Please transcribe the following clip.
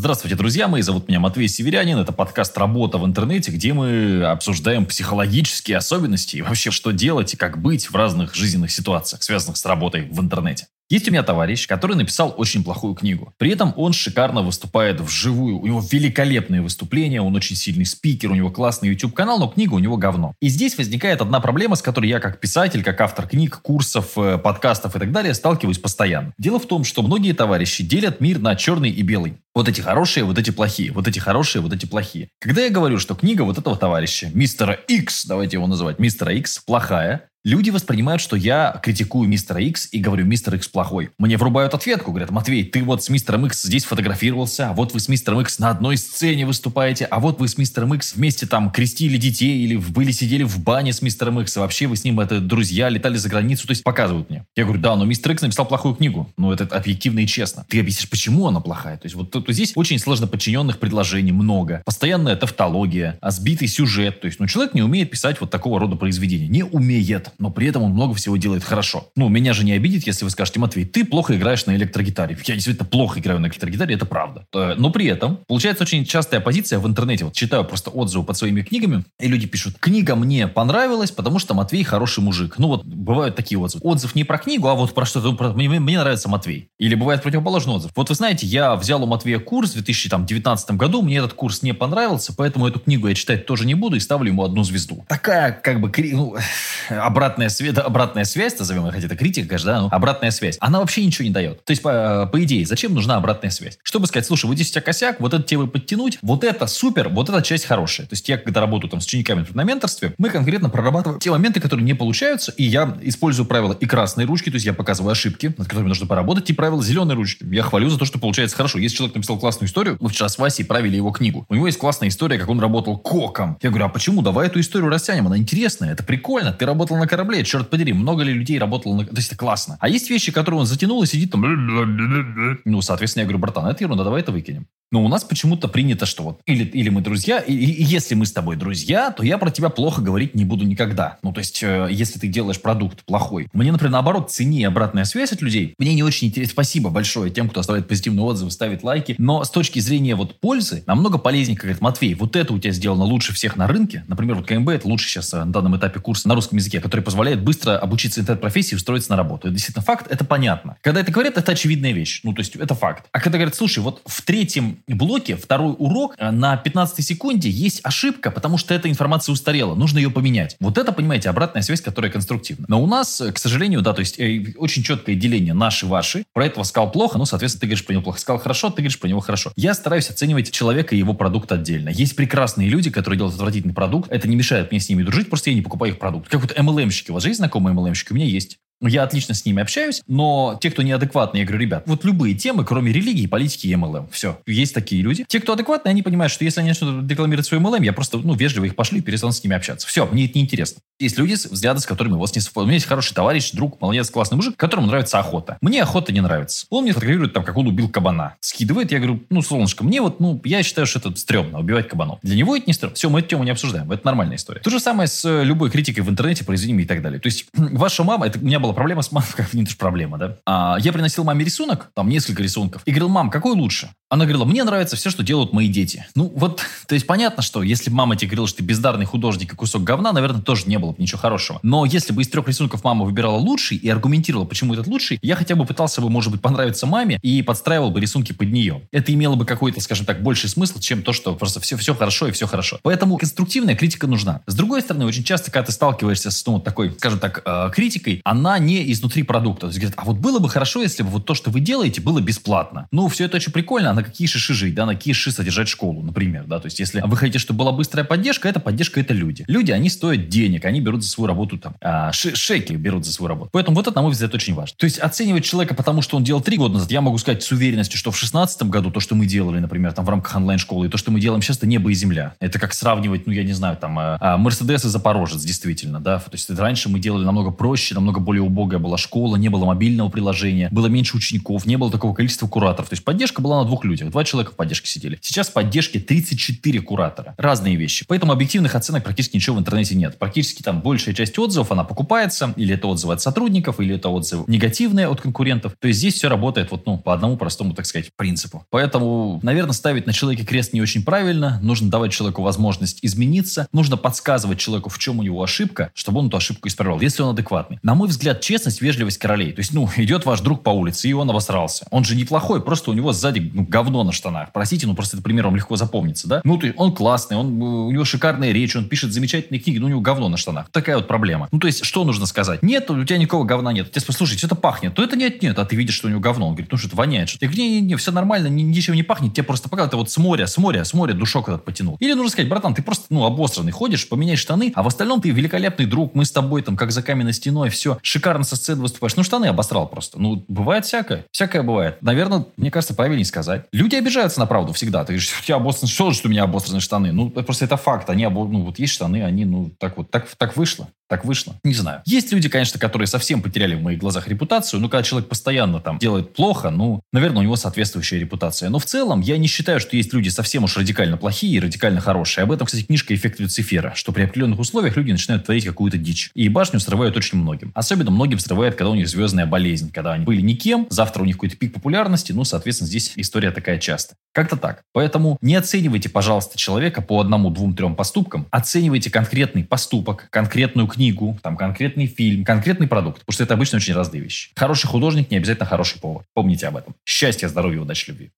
Здравствуйте, друзья мои, зовут меня Матвей Северянин. Это подкаст «Работа в интернете», где мы обсуждаем психологические особенности и вообще, что делать и как быть в разных жизненных ситуациях, связанных с работой в интернете. Есть у меня товарищ, который написал очень плохую книгу. При этом он шикарно выступает вживую. У него великолепные выступления, он очень сильный спикер, у него классный YouTube-канал, но книга у него говно. И здесь возникает одна проблема, с которой я как писатель, как автор книг, курсов, э, подкастов и так далее сталкиваюсь постоянно. Дело в том, что многие товарищи делят мир на черный и белый. Вот эти хорошие, вот эти плохие, вот эти хорошие, вот эти плохие. Когда я говорю, что книга вот этого товарища, мистера X, давайте его называть, мистера X, плохая, Люди воспринимают, что я критикую мистера Икс и говорю, мистер Икс плохой. Мне врубают ответку, говорят, Матвей, ты вот с мистером Икс здесь фотографировался, а вот вы с мистером Икс на одной сцене выступаете, а вот вы с мистером Икс вместе там крестили детей или были сидели в бане с мистером Икс, вообще вы с ним это друзья, летали за границу, то есть показывают мне. Я говорю, да, но мистер Икс написал плохую книгу, ну это объективно и честно. Ты объяснишь, почему она плохая? То есть вот тут, здесь очень сложно подчиненных предложений много, постоянная тавтология, а сбитый сюжет, то есть ну человек не умеет писать вот такого рода произведения, не умеет, но при этом он много всего делает хорошо. Ну, меня же не обидит, если вы скажете, Матвей, ты плохо играешь на электрогитаре. Я действительно плохо играю на электрогитаре, это правда. Э, но при этом получается очень частая позиция в интернете. Вот читаю просто отзывы под своими книгами, и люди пишут, книга мне понравилась, потому что Матвей хороший мужик. Ну вот бывают такие отзывы. Отзыв не про книгу, а вот про что-то, про... Мне, мне нравится Матвей. Или бывает противоположный отзыв. Вот вы знаете, я взял у Матвея курс в 2019 году, мне этот курс не понравился, поэтому эту книгу я читать тоже не буду и ставлю ему одну звезду. Такая как бы ну, обратная связь, обратная связь, назовем их, это критика, конечно, да, ну, обратная связь, она вообще ничего не дает. То есть, по, по идее, зачем нужна обратная связь? Чтобы сказать, слушай, вот здесь у тебя косяк, вот это тебе подтянуть, вот это супер, вот эта часть хорошая. То есть, я когда работаю там с учениками на менторстве, мы конкретно прорабатываем те моменты, которые не получаются, и я использую правила и красной ручки, то есть, я показываю ошибки, над которыми нужно поработать, и правила зеленой ручки. Я хвалю за то, что получается хорошо. Если человек написал классную историю, мы вчера с Васей правили его книгу. У него есть классная история, как он работал коком. Я говорю, а почему? Давай эту историю растянем, она интересная, это прикольно. Ты работал на корабле, черт подери, много ли людей работало на... То есть это классно. А есть вещи, которые он затянул и сидит там... Ну, соответственно, я говорю, братан, это ерунда, давай это выкинем. Но у нас почему-то принято, что вот или, или мы друзья, и, и если мы с тобой друзья, то я про тебя плохо говорить не буду никогда. Ну, то есть, э, если ты делаешь продукт плохой. Мне, например, наоборот, цени обратная связь от людей. Мне не очень интересно. Спасибо большое тем, кто оставляет позитивные отзывы, ставит лайки. Но с точки зрения вот пользы, намного полезнее, как говорит Матвей, вот это у тебя сделано лучше всех на рынке. Например, вот КМБ это лучше сейчас э, на данном этапе курс на русском языке, который позволяет быстро обучиться интернет-профессии и устроиться на работу. Это действительно факт, это понятно. Когда это говорят, это очевидная вещь. Ну, то есть, это факт. А когда говорят, слушай, вот в третьем блоке, второй урок, э, на 15 секунде есть ошибка, потому что эта информация устарела, нужно ее поменять. Вот это, понимаете, обратная связь, которая конструктивна. Но у нас, э, к сожалению, да, то есть э, очень четкое деление наши-ваши. Про этого сказал плохо, ну, соответственно, ты говоришь про него плохо. Сказал хорошо, ты говоришь про него хорошо. Я стараюсь оценивать человека и его продукт отдельно. Есть прекрасные люди, которые делают отвратительный продукт. Это не мешает мне с ними дружить, просто я не покупаю их продукт. Как вот MLM-щики. У вас же есть знакомые MLM-щики? У меня есть. Ну, я отлично с ними общаюсь, но те, кто неадекватные, я говорю, ребят, вот любые темы, кроме религии, политики и MLM. Все. Есть такие люди. Те, кто адекватные, они понимают, что если они начнут рекламировать свой MLM, я просто, ну, вежливо их пошлю и перестану с ними общаться. Все, мне это неинтересно. Есть люди, взгляды с которыми у вас не совпадают. У меня есть хороший товарищ, друг, молодец, классный мужик, которому нравится охота. Мне охота не нравится. Он мне фотографирует там, как он убил кабана. Скидывает, я говорю, ну, солнышко, мне вот, ну, я считаю, что это стрёмно, убивать кабанов. Для него это не стрёмно. Все, мы эту тему не обсуждаем. Это нормальная история. То же самое с э, любой критикой в интернете, произведениями и так далее. То есть, ваша мама, это у меня была проблема с мамой, не это же проблема, да? А, я приносил маме рисунок, там несколько рисунков, и говорил, мам, какой лучше? Она говорила, мне нравится все, что делают мои дети. Ну, вот, то есть понятно, что если мама тебе говорила, что ты бездарный художник и кусок говна, наверное, тоже не было бы ничего хорошего. Но если бы из трех рисунков мама выбирала лучший и аргументировала, почему этот лучший, я хотя бы пытался бы, может быть, понравиться маме и подстраивал бы рисунки под нее. Это имело бы какой-то, скажем так, больший смысл, чем то, что просто все, все хорошо и все хорошо. Поэтому конструктивная критика нужна. С другой стороны, очень часто, когда ты сталкиваешься с ну, такой, скажем так, э, критикой, она не изнутри продукта. То есть говорит, а вот было бы хорошо, если бы вот то, что вы делаете, было бесплатно. Ну, все это очень прикольно, на какие шиши жить, да, на какие шиши содержать школу, например, да, то есть если вы хотите, чтобы была быстрая поддержка, это поддержка, это люди. Люди, они стоят денег, они берут за свою работу там, а, шейки берут за свою работу. Поэтому вот это, на мой взгляд, очень важно. То есть оценивать человека, потому что он делал три года назад, я могу сказать с уверенностью, что в шестнадцатом году то, что мы делали, например, там в рамках онлайн-школы, и то, что мы делаем сейчас, это небо и земля. Это как сравнивать, ну, я не знаю, там, а, а, Мерседес и Запорожец, действительно, да, то есть раньше мы делали намного проще, намного более убогая была школа, не было мобильного приложения, было меньше учеников, не было такого количества кураторов. То есть поддержка была на двух людях. Два человека в поддержке сидели. Сейчас в поддержке 34 куратора. Разные вещи. Поэтому объективных оценок практически ничего в интернете нет. Практически там большая часть отзывов, она покупается, или это отзывы от сотрудников, или это отзывы негативные от конкурентов. То есть здесь все работает вот, ну, по одному простому, так сказать, принципу. Поэтому, наверное, ставить на человеке крест не очень правильно. Нужно давать человеку возможность измениться. Нужно подсказывать человеку, в чем у него ошибка, чтобы он эту ошибку исправлял, если он адекватный. На мой взгляд, честность, вежливость королей. То есть, ну, идет ваш друг по улице, и он обосрался. Он же неплохой, просто у него сзади ну, на штанах. Простите, ну просто это пример вам легко запомнится, да? Ну, то есть, он классный, он, у него шикарная речь, он пишет замечательные книги, но у него говно на штанах. Такая вот проблема. Ну, то есть, что нужно сказать? Нет, у тебя никакого говна нет. Ты слушай, что-то пахнет. То это нет, нет, а ты видишь, что у него говно. Он говорит, ну, что-то воняет. Что-то. Я говорю, не-не-не, все нормально, ничего не пахнет, тебе просто пока ты вот с моря, с моря, с моря душок этот потянул. Или нужно сказать, братан, ты просто, ну, обосранный, ходишь, поменяй штаны, а в остальном ты великолепный друг, мы с тобой там, как за каменной стеной, все, шикарно со сцены выступаешь. Ну, штаны обосрал просто. Ну, бывает всякое. Всякое бывает. Наверное, мне кажется, правильнее сказать. Люди обижаются на правду всегда. Ты говоришь, у тебя обосраны, что, что у меня обосраны штаны? Ну, просто это факт. Они, ну, вот есть штаны, они, ну, так вот, так, так вышло. Так вышло. Не знаю. Есть люди, конечно, которые совсем потеряли в моих глазах репутацию. Ну, когда человек постоянно там делает плохо, ну, наверное, у него соответствующая репутация. Но в целом я не считаю, что есть люди совсем уж радикально плохие и радикально хорошие. Об этом, кстати, книжка «Эффект Люцифера», что при определенных условиях люди начинают творить какую-то дичь. И башню срывают очень многим. Особенно многим срывает, когда у них звездная болезнь, когда они были никем, завтра у них какой-то пик популярности, ну, соответственно, здесь история такая часто. Как-то так. Поэтому не оценивайте, пожалуйста, человека по одному, двум, трем поступкам. Оценивайте конкретный поступок, конкретную книгу, там, конкретный фильм, конкретный продукт. Потому что это обычно очень разные вещи. Хороший художник не обязательно хороший повар. Помните об этом. Счастья, здоровья, удачи, любви.